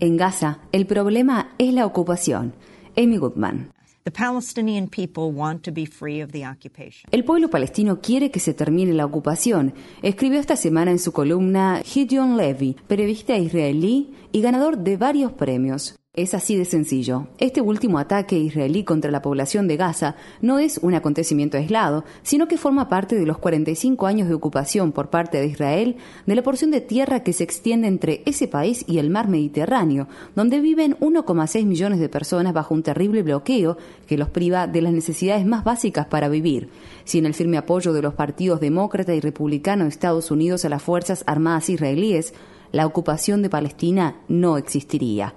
En Gaza, el problema es la ocupación. Amy Goodman. The Palestinian people want to be free of the occupation. El pueblo palestino quiere que se termine la ocupación, escribió esta semana en su columna Gideon Levy, periodista israelí y ganador de varios premios. Es así de sencillo. Este último ataque israelí contra la población de Gaza no es un acontecimiento aislado, sino que forma parte de los 45 años de ocupación por parte de Israel de la porción de tierra que se extiende entre ese país y el mar Mediterráneo, donde viven 1,6 millones de personas bajo un terrible bloqueo que los priva de las necesidades más básicas para vivir. Sin el firme apoyo de los partidos demócrata y republicano de Estados Unidos a las Fuerzas Armadas israelíes, la ocupación de Palestina no existiría.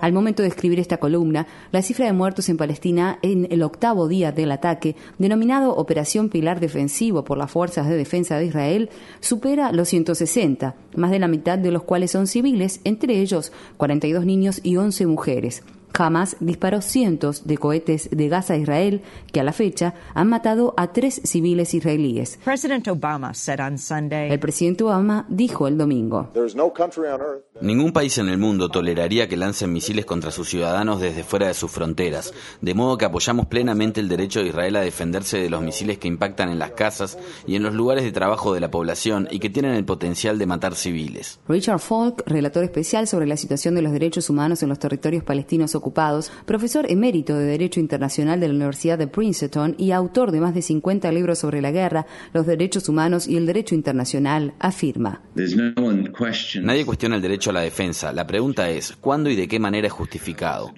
Al momento de escribir esta columna, la cifra de muertos en Palestina en el octavo día del ataque, denominado Operación Pilar Defensivo por las Fuerzas de Defensa de Israel, supera los 160, más de la mitad de los cuales son civiles, entre ellos 42 niños y 11 mujeres. Hamas disparó cientos de cohetes de Gaza a Israel que a la fecha han matado a tres civiles israelíes. el presidente Obama dijo el domingo. Ningún país en el mundo toleraría que lancen misiles contra sus ciudadanos desde fuera de sus fronteras, de modo que apoyamos plenamente el derecho de Israel a defenderse de los misiles que impactan en las casas y en los lugares de trabajo de la población y que tienen el potencial de matar civiles. Richard Falk, relator especial sobre la situación de los derechos humanos en los territorios palestinos ocupados, profesor emérito de Derecho Internacional de la Universidad de Princeton y autor de más de 50 libros sobre la guerra, los derechos humanos y el derecho internacional, afirma. Nadie cuestiona el derecho la defensa. La pregunta es, ¿cuándo y de qué manera es justificado?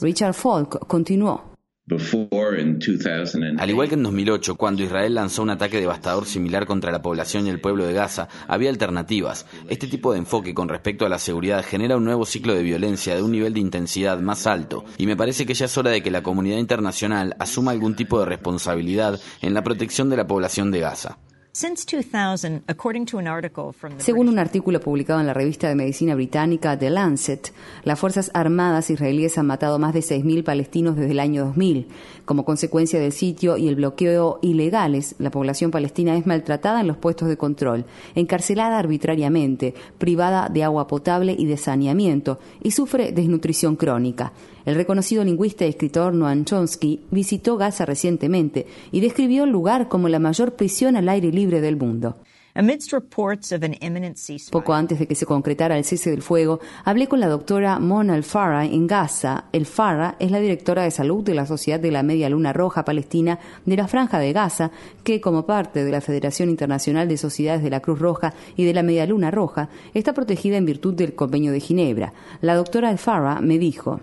Richard Falk continuó. Al igual que en 2008, cuando Israel lanzó un ataque devastador similar contra la población y el pueblo de Gaza, había alternativas. Este tipo de enfoque con respecto a la seguridad genera un nuevo ciclo de violencia de un nivel de intensidad más alto, y me parece que ya es hora de que la comunidad internacional asuma algún tipo de responsabilidad en la protección de la población de Gaza. Según un artículo publicado en la revista de medicina británica The Lancet, las Fuerzas Armadas israelíes han matado más de 6.000 palestinos desde el año 2000. Como consecuencia del sitio y el bloqueo ilegales, la población palestina es maltratada en los puestos de control, encarcelada arbitrariamente, privada de agua potable y de saneamiento, y sufre desnutrición crónica. El reconocido lingüista y escritor Noam Chomsky visitó Gaza recientemente y describió el lugar como la mayor prisión al aire libre del mundo. Poco antes de que se concretara el cese del fuego, hablé con la doctora Mona El Farah en Gaza. El Farah es la directora de salud de la Sociedad de la Media Luna Roja Palestina de la Franja de Gaza, que como parte de la Federación Internacional de Sociedades de la Cruz Roja y de la Media Luna Roja, está protegida en virtud del Convenio de Ginebra. La doctora El Farah me dijo.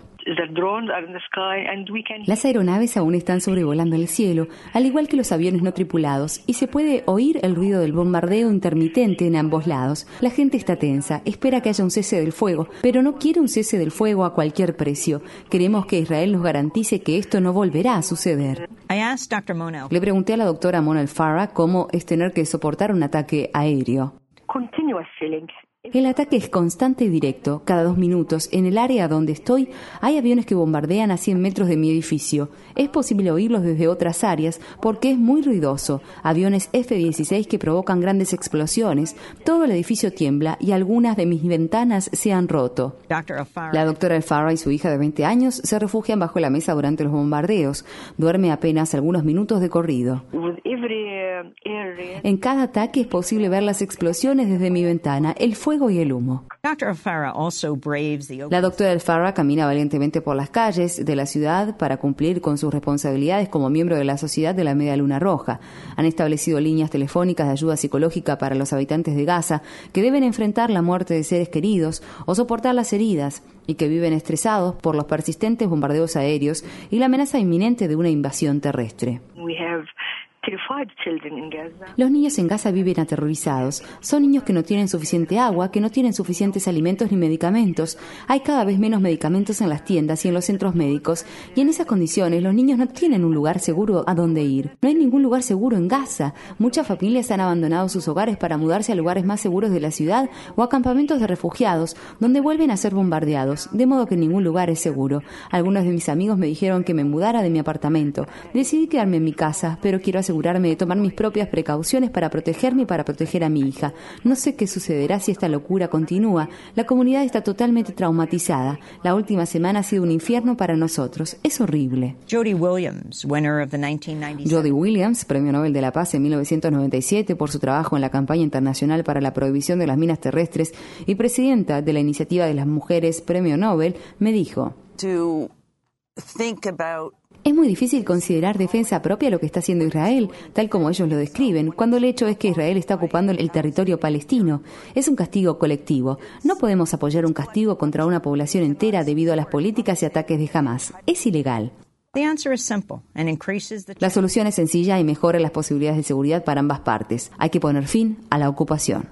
Las aeronaves aún están sobrevolando el cielo, al igual que los aviones no tripulados, y se puede oír el ruido del bombardeo intermitente en ambos lados. La gente está tensa, espera que haya un cese del fuego, pero no quiere un cese del fuego a cualquier precio. Queremos que Israel nos garantice que esto no volverá a suceder. Le pregunté a la doctora Mona Farah cómo es tener que soportar un ataque aéreo. El ataque es constante y directo. Cada dos minutos, en el área donde estoy, hay aviones que bombardean a 100 metros de mi edificio. Es posible oírlos desde otras áreas porque es muy ruidoso. Aviones F-16 que provocan grandes explosiones. Todo el edificio tiembla y algunas de mis ventanas se han roto. La doctora Alfara y su hija de 20 años se refugian bajo la mesa durante los bombardeos. Duerme apenas algunos minutos de corrido. En cada ataque es posible ver las explosiones desde mi ventana. El fuego y el humo. La doctora Alfara camina valientemente por las calles de la ciudad para cumplir con sus responsabilidades como miembro de la Sociedad de la Media Luna Roja. Han establecido líneas telefónicas de ayuda psicológica para los habitantes de Gaza que deben enfrentar la muerte de seres queridos o soportar las heridas y que viven estresados por los persistentes bombardeos aéreos y la amenaza inminente de una invasión terrestre. Los niños en Gaza viven aterrorizados. Son niños que no tienen suficiente agua, que no tienen suficientes alimentos ni medicamentos. Hay cada vez menos medicamentos en las tiendas y en los centros médicos. Y en esas condiciones los niños no tienen un lugar seguro a donde ir. No hay ningún lugar seguro en Gaza. Muchas familias han abandonado sus hogares para mudarse a lugares más seguros de la ciudad o a campamentos de refugiados, donde vuelven a ser bombardeados, de modo que ningún lugar es seguro. Algunos de mis amigos me dijeron que me mudara de mi apartamento. Decidí quedarme en mi casa, pero quiero asegurar asegurarme de tomar mis propias precauciones para protegerme y para proteger a mi hija. No sé qué sucederá si esta locura continúa. La comunidad está totalmente traumatizada. La última semana ha sido un infierno para nosotros. Es horrible. Jody Williams, winner of the 1997 Jody Williams, Premio Nobel de la Paz en 1997 por su trabajo en la campaña internacional para la prohibición de las minas terrestres y presidenta de la Iniciativa de las Mujeres Premio Nobel, me dijo, to es muy difícil considerar defensa propia lo que está haciendo Israel, tal como ellos lo describen, cuando el hecho es que Israel está ocupando el territorio palestino. Es un castigo colectivo. No podemos apoyar un castigo contra una población entera debido a las políticas y ataques de Hamas. Es ilegal. The answer is simple and increases the La solución es sencilla y mejora las posibilidades de seguridad para ambas partes. Hay que poner fin a la ocupación.